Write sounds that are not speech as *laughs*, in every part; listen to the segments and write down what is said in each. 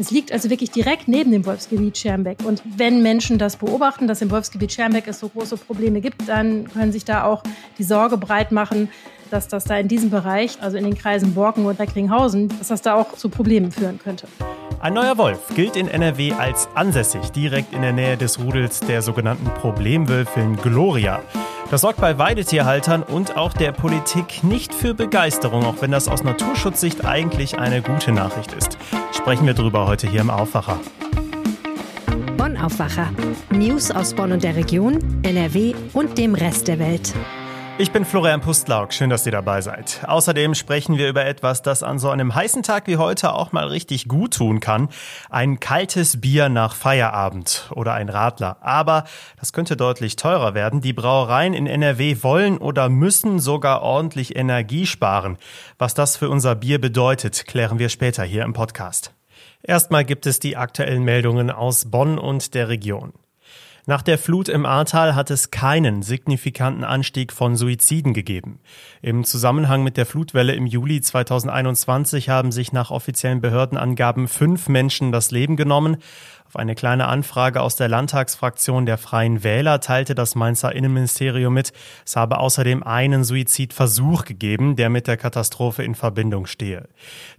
Es liegt also wirklich direkt neben dem Wolfsgebiet Schermbeck. Und wenn Menschen das beobachten, dass im Wolfsgebiet Schermbeck es so große Probleme gibt, dann können sich da auch die Sorge breit machen, dass das da in diesem Bereich, also in den Kreisen Borken und Recklinghausen, dass das da auch zu Problemen führen könnte. Ein neuer Wolf gilt in NRW als ansässig, direkt in der Nähe des Rudels der sogenannten Problemwölfin Gloria. Das sorgt bei Weidetierhaltern und auch der Politik nicht für Begeisterung, auch wenn das aus Naturschutzsicht eigentlich eine gute Nachricht ist. Sprechen wir darüber heute hier im Aufwacher. Bonn Aufwacher. News aus Bonn und der Region, NRW und dem Rest der Welt. Ich bin Florian Pustlauk, schön, dass ihr dabei seid. Außerdem sprechen wir über etwas, das an so einem heißen Tag wie heute auch mal richtig gut tun kann. Ein kaltes Bier nach Feierabend oder ein Radler. Aber das könnte deutlich teurer werden. Die Brauereien in NRW wollen oder müssen sogar ordentlich Energie sparen. Was das für unser Bier bedeutet, klären wir später hier im Podcast. Erstmal gibt es die aktuellen Meldungen aus Bonn und der Region. Nach der Flut im Ahrtal hat es keinen signifikanten Anstieg von Suiziden gegeben. Im Zusammenhang mit der Flutwelle im Juli 2021 haben sich nach offiziellen Behördenangaben fünf Menschen das Leben genommen. Auf eine kleine Anfrage aus der Landtagsfraktion der Freien Wähler teilte das Mainzer Innenministerium mit, es habe außerdem einen Suizidversuch gegeben, der mit der Katastrophe in Verbindung stehe.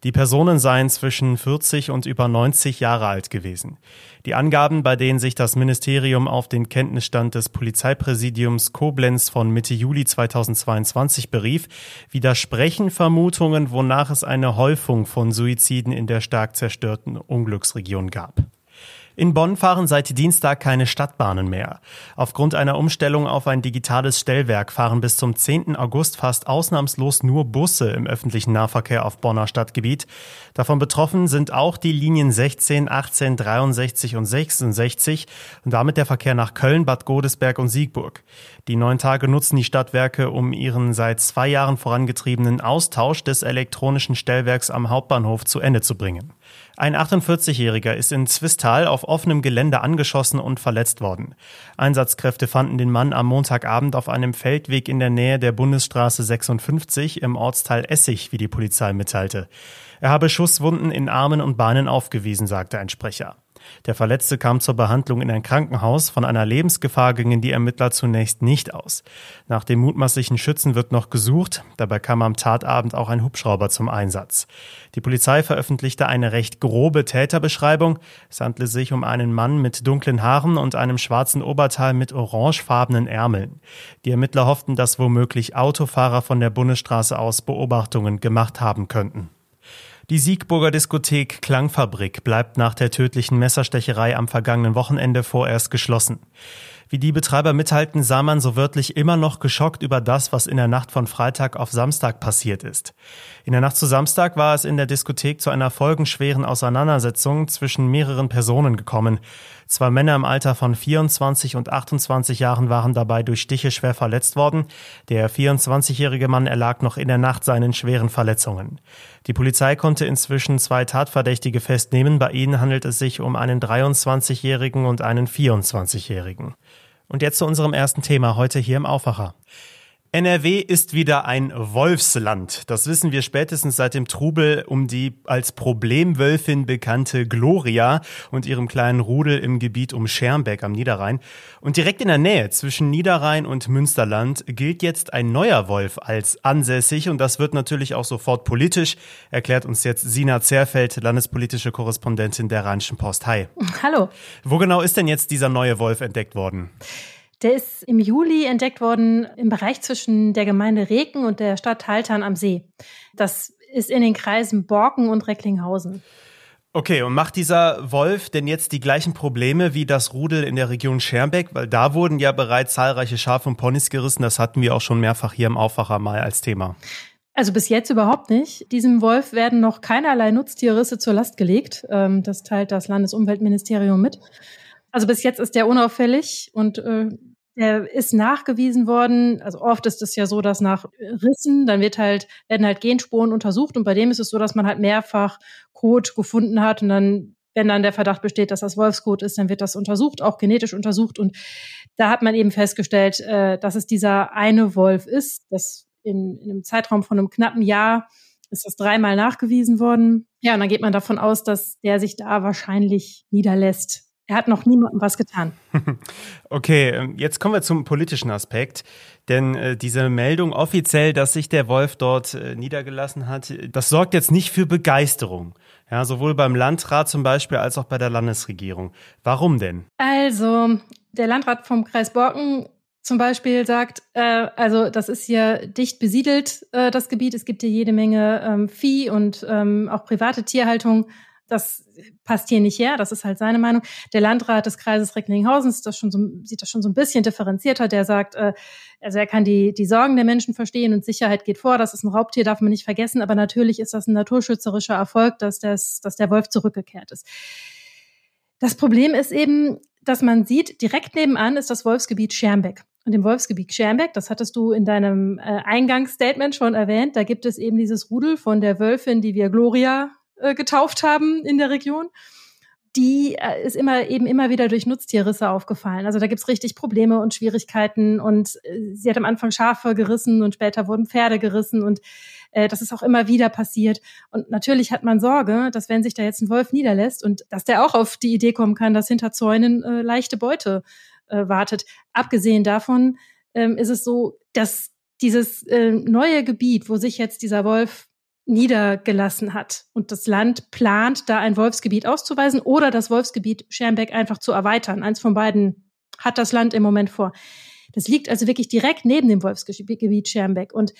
Die Personen seien zwischen 40 und über 90 Jahre alt gewesen. Die Angaben, bei denen sich das Ministerium auf den Kenntnisstand des Polizeipräsidiums Koblenz von Mitte Juli 2022 berief, widersprechen Vermutungen, wonach es eine Häufung von Suiziden in der stark zerstörten Unglücksregion gab. In Bonn fahren seit Dienstag keine Stadtbahnen mehr. Aufgrund einer Umstellung auf ein digitales Stellwerk fahren bis zum 10. August fast ausnahmslos nur Busse im öffentlichen Nahverkehr auf Bonner Stadtgebiet. Davon betroffen sind auch die Linien 16, 18, 63 und 66 und damit der Verkehr nach Köln, Bad Godesberg und Siegburg. Die neun Tage nutzen die Stadtwerke, um ihren seit zwei Jahren vorangetriebenen Austausch des elektronischen Stellwerks am Hauptbahnhof zu Ende zu bringen. Ein 48-Jähriger ist in Zwistal auf offenem Gelände angeschossen und verletzt worden. Einsatzkräfte fanden den Mann am Montagabend auf einem Feldweg in der Nähe der Bundesstraße 56 im Ortsteil Essig, wie die Polizei mitteilte. Er habe Schusswunden in Armen und Beinen aufgewiesen, sagte ein Sprecher. Der Verletzte kam zur Behandlung in ein Krankenhaus. Von einer Lebensgefahr gingen die Ermittler zunächst nicht aus. Nach dem mutmaßlichen Schützen wird noch gesucht. Dabei kam am Tatabend auch ein Hubschrauber zum Einsatz. Die Polizei veröffentlichte eine recht grobe Täterbeschreibung. Es handelte sich um einen Mann mit dunklen Haaren und einem schwarzen Oberteil mit orangefarbenen Ärmeln. Die Ermittler hofften, dass womöglich Autofahrer von der Bundesstraße aus Beobachtungen gemacht haben könnten. Die Siegburger Diskothek Klangfabrik bleibt nach der tödlichen Messerstecherei am vergangenen Wochenende vorerst geschlossen. Wie die Betreiber mithalten, sah man so wörtlich immer noch geschockt über das, was in der Nacht von Freitag auf Samstag passiert ist. In der Nacht zu Samstag war es in der Diskothek zu einer folgenschweren Auseinandersetzung zwischen mehreren Personen gekommen. Zwei Männer im Alter von 24 und 28 Jahren waren dabei durch Stiche schwer verletzt worden. Der 24-jährige Mann erlag noch in der Nacht seinen schweren Verletzungen. Die Polizei konnte inzwischen zwei Tatverdächtige festnehmen. Bei ihnen handelt es sich um einen 23-jährigen und einen 24-jährigen. Und jetzt zu unserem ersten Thema heute hier im Aufwacher. NRW ist wieder ein Wolfsland. Das wissen wir spätestens seit dem Trubel um die als Problemwölfin bekannte Gloria und ihrem kleinen Rudel im Gebiet um Schermbeck am Niederrhein. Und direkt in der Nähe zwischen Niederrhein und Münsterland gilt jetzt ein neuer Wolf als ansässig und das wird natürlich auch sofort politisch, erklärt uns jetzt Sina Zerfeld, landespolitische Korrespondentin der Rheinischen Post. Hi. Hallo. Wo genau ist denn jetzt dieser neue Wolf entdeckt worden? Der ist im Juli entdeckt worden im Bereich zwischen der Gemeinde Reken und der Stadt Haltern am See. Das ist in den Kreisen Borken und Recklinghausen. Okay, und macht dieser Wolf denn jetzt die gleichen Probleme wie das Rudel in der Region Schermbeck? Weil da wurden ja bereits zahlreiche Schafe und Ponys gerissen. Das hatten wir auch schon mehrfach hier im Aufwacher mal als Thema. Also bis jetzt überhaupt nicht. Diesem Wolf werden noch keinerlei Nutztierrisse zur Last gelegt. Ähm, das teilt das Landesumweltministerium mit. Also bis jetzt ist der unauffällig und ist nachgewiesen worden. Also oft ist es ja so, dass nach Rissen, dann wird halt, werden halt Genspuren untersucht und bei dem ist es so, dass man halt mehrfach Kot gefunden hat und dann, wenn dann der Verdacht besteht, dass das Wolfskot ist, dann wird das untersucht, auch genetisch untersucht und da hat man eben festgestellt, äh, dass es dieser eine Wolf ist, das in, in einem Zeitraum von einem knappen Jahr ist das dreimal nachgewiesen worden. Ja, und dann geht man davon aus, dass der sich da wahrscheinlich niederlässt. Er hat noch niemandem was getan. *laughs* Okay, ähm, jetzt kommen wir zum politischen Aspekt. Denn äh, diese Meldung offiziell, dass sich der Wolf dort äh, niedergelassen hat, das sorgt jetzt nicht für Begeisterung. Ja, sowohl beim Landrat zum Beispiel als auch bei der Landesregierung. Warum denn? Also, der Landrat vom Kreis Borken zum Beispiel sagt, äh, also das ist hier dicht besiedelt, äh, das Gebiet. Es gibt hier jede Menge ähm, Vieh und ähm, auch private Tierhaltung. Das passt hier nicht her. Das ist halt seine Meinung. Der Landrat des Kreises Recklinghausen das so, sieht das schon so ein bisschen differenzierter. Der sagt, äh, also er kann die, die Sorgen der Menschen verstehen und Sicherheit geht vor. Das ist ein Raubtier, darf man nicht vergessen. Aber natürlich ist das ein naturschützerischer Erfolg, dass, das, dass der Wolf zurückgekehrt ist. Das Problem ist eben, dass man sieht, direkt nebenan ist das Wolfsgebiet Schermbeck. Und im Wolfsgebiet Schermbeck, das hattest du in deinem äh, Eingangsstatement schon erwähnt, da gibt es eben dieses Rudel von der Wölfin, die wir Gloria äh, getauft haben in der Region. Die äh, ist immer eben immer wieder durch Nutztierrisse aufgefallen. Also da gibt's richtig Probleme und Schwierigkeiten. Und äh, sie hat am Anfang Schafe gerissen und später wurden Pferde gerissen und äh, das ist auch immer wieder passiert. Und natürlich hat man Sorge, dass wenn sich da jetzt ein Wolf niederlässt und dass der auch auf die Idee kommen kann, dass hinter Zäunen äh, leichte Beute äh, wartet. Abgesehen davon ähm, ist es so, dass dieses äh, neue Gebiet, wo sich jetzt dieser Wolf niedergelassen hat und das Land plant, da ein Wolfsgebiet auszuweisen oder das Wolfsgebiet Schermbeck einfach zu erweitern. Eins von beiden hat das Land im Moment vor. Das liegt also wirklich direkt neben dem Wolfsgebiet Schermbeck. Und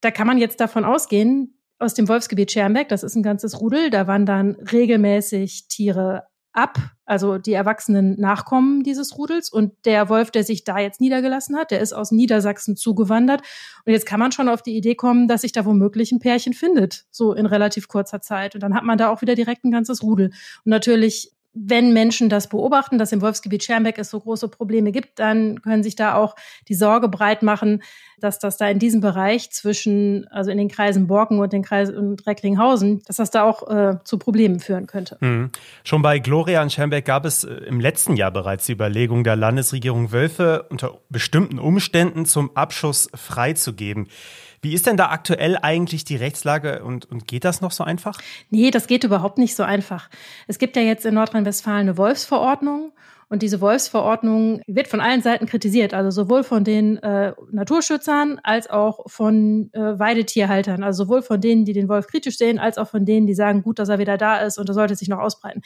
da kann man jetzt davon ausgehen, aus dem Wolfsgebiet Schermbeck, das ist ein ganzes Rudel, da wandern regelmäßig Tiere ab, also die erwachsenen Nachkommen dieses Rudels. Und der Wolf, der sich da jetzt niedergelassen hat, der ist aus Niedersachsen zugewandert. Und jetzt kann man schon auf die Idee kommen, dass sich da womöglich ein Pärchen findet, so in relativ kurzer Zeit. Und dann hat man da auch wieder direkt ein ganzes Rudel. Und natürlich wenn Menschen das beobachten, dass im Wolfsgebiet Schermbeck es so große Probleme gibt, dann können sich da auch die Sorge breit machen, dass das da in diesem Bereich zwischen, also in den Kreisen Borken und den Kreisen und Recklinghausen, dass das da auch äh, zu Problemen führen könnte. Mhm. Schon bei Gloria in Schermbeck gab es äh, im letzten Jahr bereits die Überlegung der Landesregierung, Wölfe unter bestimmten Umständen zum Abschuss freizugeben. Wie ist denn da aktuell eigentlich die Rechtslage und, und geht das noch so einfach? Nee, das geht überhaupt nicht so einfach. Es gibt ja jetzt in Nordrhein-Westfalen eine Wolfsverordnung und diese Wolfsverordnung wird von allen Seiten kritisiert, also sowohl von den äh, Naturschützern als auch von äh, Weidetierhaltern, also sowohl von denen, die den Wolf kritisch sehen, als auch von denen, die sagen, gut, dass er wieder da ist und er sollte sich noch ausbreiten.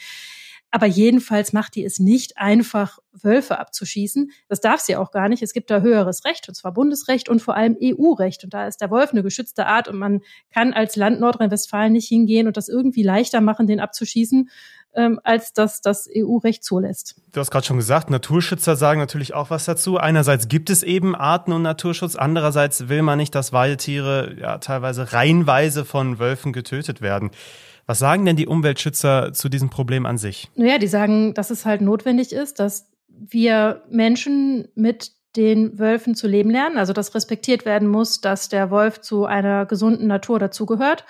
Aber jedenfalls macht die es nicht einfach, Wölfe abzuschießen. Das darf sie auch gar nicht. Es gibt da höheres Recht, und zwar Bundesrecht und vor allem EU-Recht. Und da ist der Wolf eine geschützte Art und man kann als Land Nordrhein-Westfalen nicht hingehen und das irgendwie leichter machen, den abzuschießen, ähm, als das das EU-Recht zulässt. Du hast gerade schon gesagt, Naturschützer sagen natürlich auch was dazu. Einerseits gibt es eben Arten- und Naturschutz, andererseits will man nicht, dass Weidetiere ja teilweise reihenweise von Wölfen getötet werden. Was sagen denn die Umweltschützer zu diesem Problem an sich? Naja, die sagen, dass es halt notwendig ist, dass wir Menschen mit den Wölfen zu leben lernen. Also dass respektiert werden muss, dass der Wolf zu einer gesunden Natur dazugehört.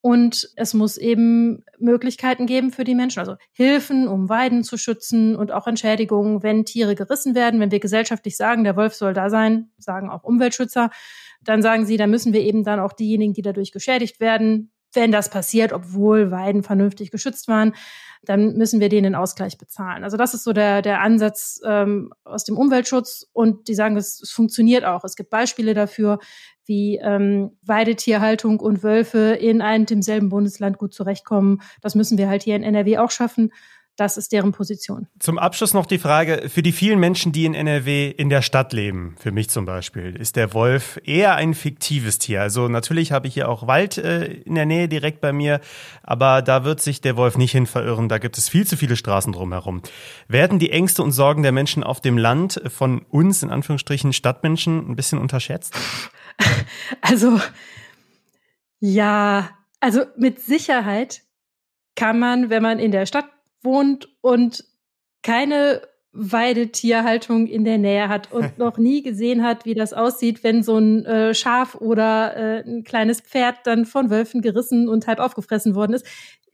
Und es muss eben Möglichkeiten geben für die Menschen, also Hilfen, um Weiden zu schützen und auch Entschädigungen, wenn Tiere gerissen werden. Wenn wir gesellschaftlich sagen, der Wolf soll da sein, sagen auch Umweltschützer, dann sagen sie, da müssen wir eben dann auch diejenigen, die dadurch geschädigt werden, wenn das passiert, obwohl Weiden vernünftig geschützt waren, dann müssen wir denen den Ausgleich bezahlen. Also das ist so der, der Ansatz ähm, aus dem Umweltschutz und die sagen, es, es funktioniert auch. Es gibt Beispiele dafür, wie ähm, Weidetierhaltung und Wölfe in einem demselben Bundesland gut zurechtkommen. Das müssen wir halt hier in NRW auch schaffen. Das ist deren Position. Zum Abschluss noch die Frage, für die vielen Menschen, die in NRW in der Stadt leben, für mich zum Beispiel, ist der Wolf eher ein fiktives Tier. Also natürlich habe ich hier auch Wald äh, in der Nähe direkt bei mir, aber da wird sich der Wolf nicht hin verirren. Da gibt es viel zu viele Straßen drumherum. Werden die Ängste und Sorgen der Menschen auf dem Land von uns, in Anführungsstrichen Stadtmenschen, ein bisschen unterschätzt? *laughs* Also, ja, also mit Sicherheit kann man, wenn man in der Stadt wohnt und keine Weidetierhaltung in der Nähe hat *laughs* und noch nie gesehen hat, wie das aussieht, wenn so ein äh, Schaf oder äh, ein kleines Pferd dann von Wölfen gerissen und halb aufgefressen worden ist.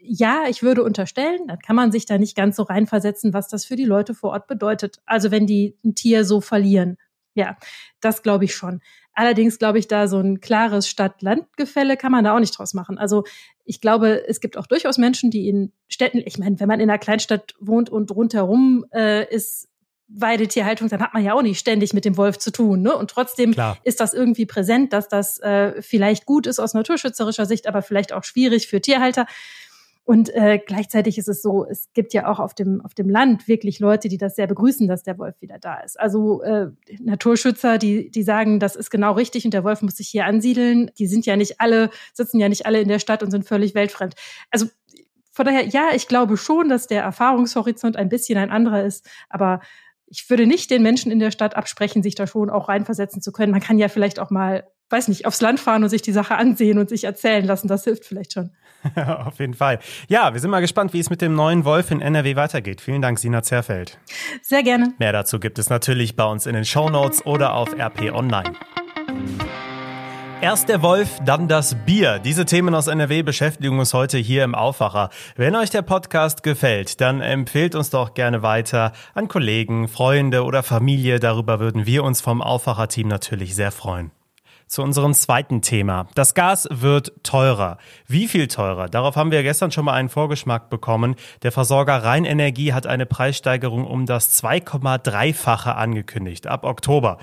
Ja, ich würde unterstellen, dann kann man sich da nicht ganz so reinversetzen, was das für die Leute vor Ort bedeutet. Also wenn die ein Tier so verlieren. Ja, das glaube ich schon. Allerdings glaube ich, da so ein klares Stadt-Land-Gefälle kann man da auch nicht draus machen. Also ich glaube, es gibt auch durchaus Menschen, die in Städten, ich meine, wenn man in einer Kleinstadt wohnt und rundherum äh, ist Weidetierhaltung, dann hat man ja auch nicht ständig mit dem Wolf zu tun. Ne? Und trotzdem Klar. ist das irgendwie präsent, dass das äh, vielleicht gut ist aus naturschützerischer Sicht, aber vielleicht auch schwierig für Tierhalter. Und äh, gleichzeitig ist es so, es gibt ja auch auf dem, auf dem Land wirklich Leute, die das sehr begrüßen, dass der Wolf wieder da ist. Also äh, Naturschützer, die, die sagen, das ist genau richtig und der Wolf muss sich hier ansiedeln. Die sind ja nicht alle, sitzen ja nicht alle in der Stadt und sind völlig weltfremd. Also von daher, ja, ich glaube schon, dass der Erfahrungshorizont ein bisschen ein anderer ist, aber ich würde nicht den Menschen in der Stadt absprechen, sich da schon auch reinversetzen zu können. Man kann ja vielleicht auch mal, weiß nicht, aufs Land fahren und sich die Sache ansehen und sich erzählen lassen. Das hilft vielleicht schon. *laughs* Auf jeden Fall. Ja, wir sind mal gespannt, wie es mit dem neuen Wolf in NRW weitergeht. Vielen Dank, Sina Zerfeld. Sehr gerne. Mehr dazu gibt es natürlich bei uns in den Show Notes oder auf RP Online. Erst der Wolf, dann das Bier. Diese Themen aus NRW beschäftigen uns heute hier im Aufwacher. Wenn euch der Podcast gefällt, dann empfehlt uns doch gerne weiter an Kollegen, Freunde oder Familie. Darüber würden wir uns vom Aufwacher-Team natürlich sehr freuen. Zu unserem zweiten Thema. Das Gas wird teurer. Wie viel teurer? Darauf haben wir gestern schon mal einen Vorgeschmack bekommen. Der Versorger Rheinenergie hat eine Preissteigerung um das 2,3-fache angekündigt ab Oktober.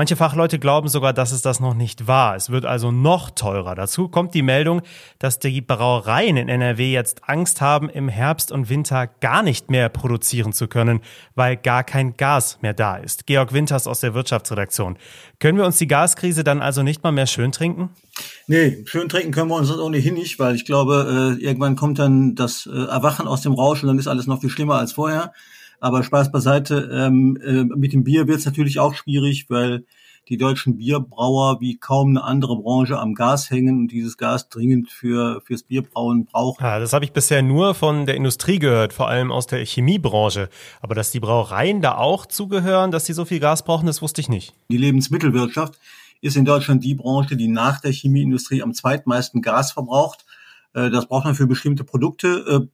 Manche Fachleute glauben sogar, dass es das noch nicht war. Es wird also noch teurer. Dazu kommt die Meldung, dass die Brauereien in NRW jetzt Angst haben, im Herbst und Winter gar nicht mehr produzieren zu können, weil gar kein Gas mehr da ist. Georg Winters aus der Wirtschaftsredaktion. Können wir uns die Gaskrise dann also nicht mal mehr schön trinken? Nee, schön trinken können wir uns das ohnehin nicht, weil ich glaube, äh, irgendwann kommt dann das äh, Erwachen aus dem Rausch und dann ist alles noch viel schlimmer als vorher. Aber Spaß beiseite, ähm, äh, mit dem Bier wird es natürlich auch schwierig, weil die deutschen Bierbrauer wie kaum eine andere Branche am Gas hängen und dieses Gas dringend für fürs Bierbrauen brauchen. Ja, das habe ich bisher nur von der Industrie gehört, vor allem aus der Chemiebranche. Aber dass die Brauereien da auch zugehören, dass sie so viel Gas brauchen, das wusste ich nicht. Die Lebensmittelwirtschaft ist in Deutschland die Branche, die nach der Chemieindustrie am zweitmeisten Gas verbraucht. Äh, das braucht man für bestimmte Produkte.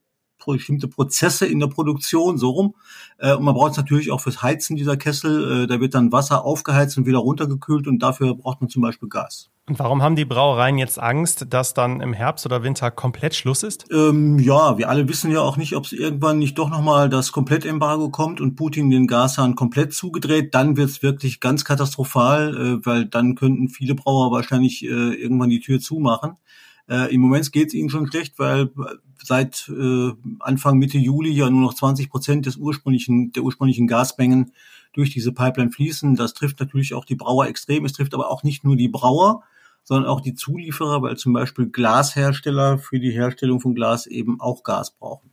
Bestimmte Prozesse in der Produktion, so rum. Äh, und man braucht es natürlich auch fürs Heizen dieser Kessel. Äh, da wird dann Wasser aufgeheizt und wieder runtergekühlt und dafür braucht man zum Beispiel Gas. Und warum haben die Brauereien jetzt Angst, dass dann im Herbst oder Winter komplett Schluss ist? Ähm, ja, wir alle wissen ja auch nicht, ob es irgendwann nicht doch nochmal das Komplettembargo kommt und Putin den Gashahn komplett zugedreht. Dann wird es wirklich ganz katastrophal, äh, weil dann könnten viele Brauer wahrscheinlich äh, irgendwann die Tür zumachen. Äh, Im Moment geht es ihnen schon schlecht, weil seit äh, Anfang Mitte Juli ja nur noch 20 Prozent des ursprünglichen, der ursprünglichen Gasmengen durch diese Pipeline fließen. Das trifft natürlich auch die Brauer extrem. Es trifft aber auch nicht nur die Brauer, sondern auch die Zulieferer, weil zum Beispiel Glashersteller für die Herstellung von Glas eben auch Gas brauchen.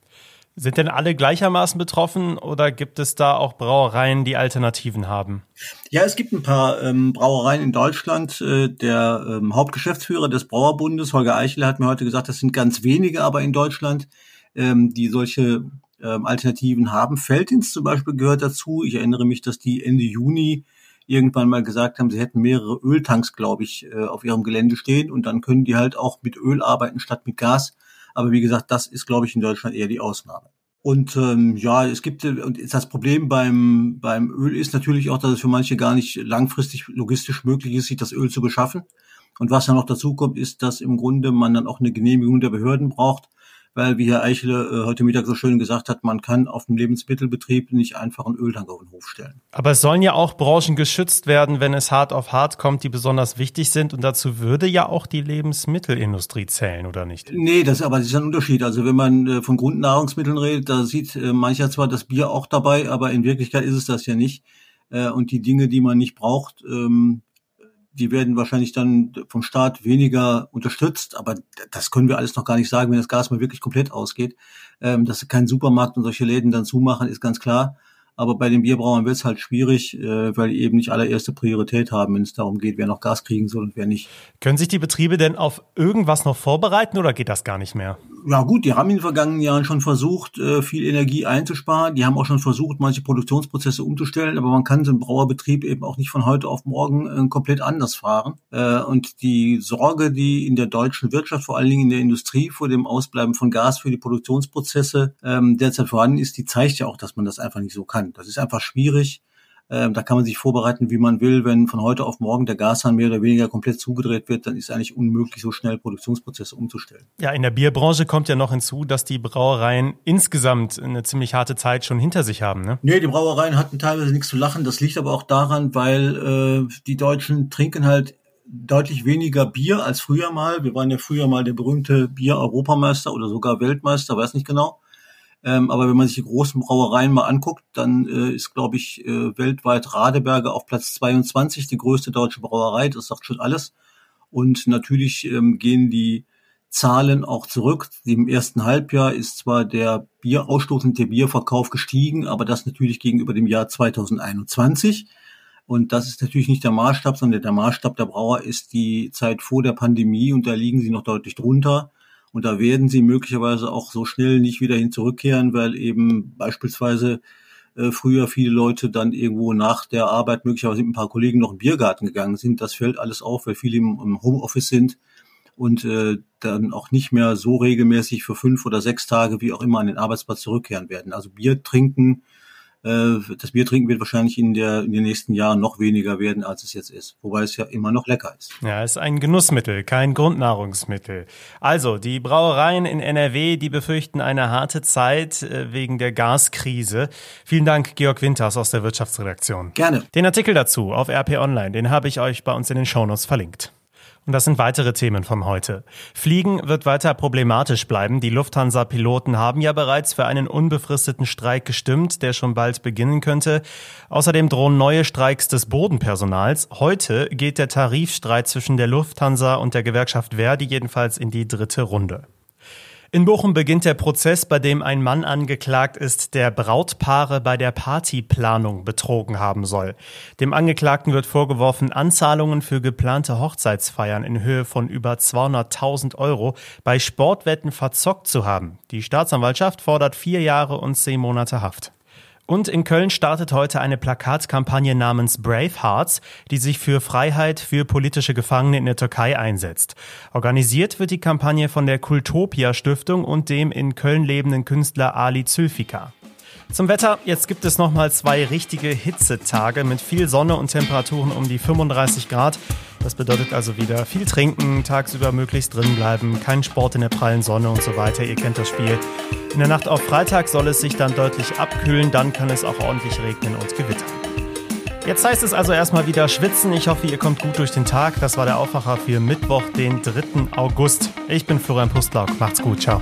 Sind denn alle gleichermaßen betroffen oder gibt es da auch Brauereien, die Alternativen haben? Ja, es gibt ein paar ähm, Brauereien in Deutschland. Äh, der ähm, Hauptgeschäftsführer des Brauerbundes, Holger Eichel, hat mir heute gesagt, das sind ganz wenige aber in Deutschland, ähm, die solche ähm, Alternativen haben. Feldins zum Beispiel gehört dazu. Ich erinnere mich, dass die Ende Juni irgendwann mal gesagt haben, sie hätten mehrere Öltanks, glaube ich, äh, auf ihrem Gelände stehen und dann können die halt auch mit Öl arbeiten statt mit Gas. Aber wie gesagt, das ist, glaube ich, in Deutschland eher die Ausnahme. Und ähm, ja, es gibt und das Problem beim beim Öl ist natürlich auch, dass es für manche gar nicht langfristig logistisch möglich ist, sich das Öl zu beschaffen. Und was dann noch dazu kommt, ist, dass im Grunde man dann auch eine Genehmigung der Behörden braucht, weil, wie Herr Eichele äh, heute Mittag so schön gesagt hat, man kann auf dem Lebensmittelbetrieb nicht einfach einen Öltank auf den Hof stellen. Aber es sollen ja auch Branchen geschützt werden, wenn es hart auf hart kommt, die besonders wichtig sind. Und dazu würde ja auch die Lebensmittelindustrie zählen, oder nicht? Nee, das, aber das ist ein Unterschied. Also wenn man äh, von Grundnahrungsmitteln redet, da sieht äh, mancher zwar das Bier auch dabei, aber in Wirklichkeit ist es das ja nicht. Äh, und die Dinge, die man nicht braucht, ähm, die werden wahrscheinlich dann vom Staat weniger unterstützt, aber das können wir alles noch gar nicht sagen, wenn das Gas mal wirklich komplett ausgeht. Ähm, dass kein Supermarkt und solche Läden dann zumachen, ist ganz klar. Aber bei den Bierbrauern wird es halt schwierig, äh, weil die eben nicht allererste Priorität haben, wenn es darum geht, wer noch Gas kriegen soll und wer nicht. Können sich die Betriebe denn auf irgendwas noch vorbereiten oder geht das gar nicht mehr? Ja gut, die haben in den vergangenen Jahren schon versucht, äh, viel Energie einzusparen. Die haben auch schon versucht, manche Produktionsprozesse umzustellen, aber man kann so einen Brauerbetrieb eben auch nicht von heute auf morgen äh, komplett anders fahren. Und die Sorge, die in der deutschen Wirtschaft, vor allen Dingen in der Industrie, vor dem Ausbleiben von Gas für die Produktionsprozesse ähm, derzeit vorhanden ist, die zeigt ja auch, dass man das einfach nicht so kann kann. Das ist einfach schwierig. Ähm, da kann man sich vorbereiten, wie man will. Wenn von heute auf morgen der Gashahn mehr oder weniger komplett zugedreht wird, dann ist es eigentlich unmöglich, so schnell Produktionsprozesse umzustellen. Ja, in der Bierbranche kommt ja noch hinzu, dass die Brauereien insgesamt eine ziemlich harte Zeit schon hinter sich haben. Ne? Nee, die Brauereien hatten teilweise nichts zu lachen. Das liegt aber auch daran, weil äh, die Deutschen trinken halt deutlich weniger Bier als früher mal. Wir waren ja früher mal der berühmte Bier-Europameister oder sogar Weltmeister, weiß nicht genau. Ähm, aber wenn man sich die großen Brauereien mal anguckt, dann äh, ist, glaube ich, äh, weltweit Radeberger auf Platz 22 die größte deutsche Brauerei. Das sagt schon alles. Und natürlich ähm, gehen die Zahlen auch zurück. Im ersten Halbjahr ist zwar der Bierausstoß und der Bierverkauf gestiegen, aber das natürlich gegenüber dem Jahr 2021. Und das ist natürlich nicht der Maßstab, sondern der Maßstab der Brauer ist die Zeit vor der Pandemie und da liegen sie noch deutlich drunter. Und da werden sie möglicherweise auch so schnell nicht wieder hin zurückkehren, weil eben beispielsweise äh, früher viele Leute dann irgendwo nach der Arbeit möglicherweise mit ein paar Kollegen noch im Biergarten gegangen sind. Das fällt alles auf, weil viele im, im Homeoffice sind und äh, dann auch nicht mehr so regelmäßig für fünf oder sechs Tage wie auch immer an den Arbeitsplatz zurückkehren werden. Also Bier trinken das Bier trinken wird wahrscheinlich in, der, in den nächsten Jahren noch weniger werden, als es jetzt ist. Wobei es ja immer noch lecker ist. Ja, es ist ein Genussmittel, kein Grundnahrungsmittel. Also, die Brauereien in NRW, die befürchten eine harte Zeit äh, wegen der Gaskrise. Vielen Dank, Georg Winters aus der Wirtschaftsredaktion. Gerne. Den Artikel dazu auf RP Online, den habe ich euch bei uns in den Shownotes verlinkt. Und das sind weitere Themen von heute. Fliegen wird weiter problematisch bleiben. Die Lufthansa-Piloten haben ja bereits für einen unbefristeten Streik gestimmt, der schon bald beginnen könnte. Außerdem drohen neue Streiks des Bodenpersonals. Heute geht der Tarifstreit zwischen der Lufthansa und der Gewerkschaft Verdi jedenfalls in die dritte Runde. In Bochum beginnt der Prozess, bei dem ein Mann angeklagt ist, der Brautpaare bei der Partyplanung betrogen haben soll. Dem Angeklagten wird vorgeworfen, Anzahlungen für geplante Hochzeitsfeiern in Höhe von über 200.000 Euro bei Sportwetten verzockt zu haben. Die Staatsanwaltschaft fordert vier Jahre und zehn Monate Haft. Und in Köln startet heute eine Plakatkampagne namens Brave Hearts, die sich für Freiheit für politische Gefangene in der Türkei einsetzt. Organisiert wird die Kampagne von der Kultopia Stiftung und dem in Köln lebenden Künstler Ali Zülfika. Zum Wetter, jetzt gibt es nochmal zwei richtige Hitzetage mit viel Sonne und Temperaturen um die 35 Grad. Das bedeutet also wieder viel trinken, tagsüber möglichst drin bleiben, kein Sport in der prallen Sonne und so weiter. Ihr kennt das Spiel. In der Nacht auf Freitag soll es sich dann deutlich abkühlen, dann kann es auch ordentlich regnen und gewittern. Jetzt heißt es also erstmal wieder schwitzen. Ich hoffe, ihr kommt gut durch den Tag. Das war der Aufwacher für Mittwoch, den 3. August. Ich bin Florian Pustlauk. Macht's gut. Ciao.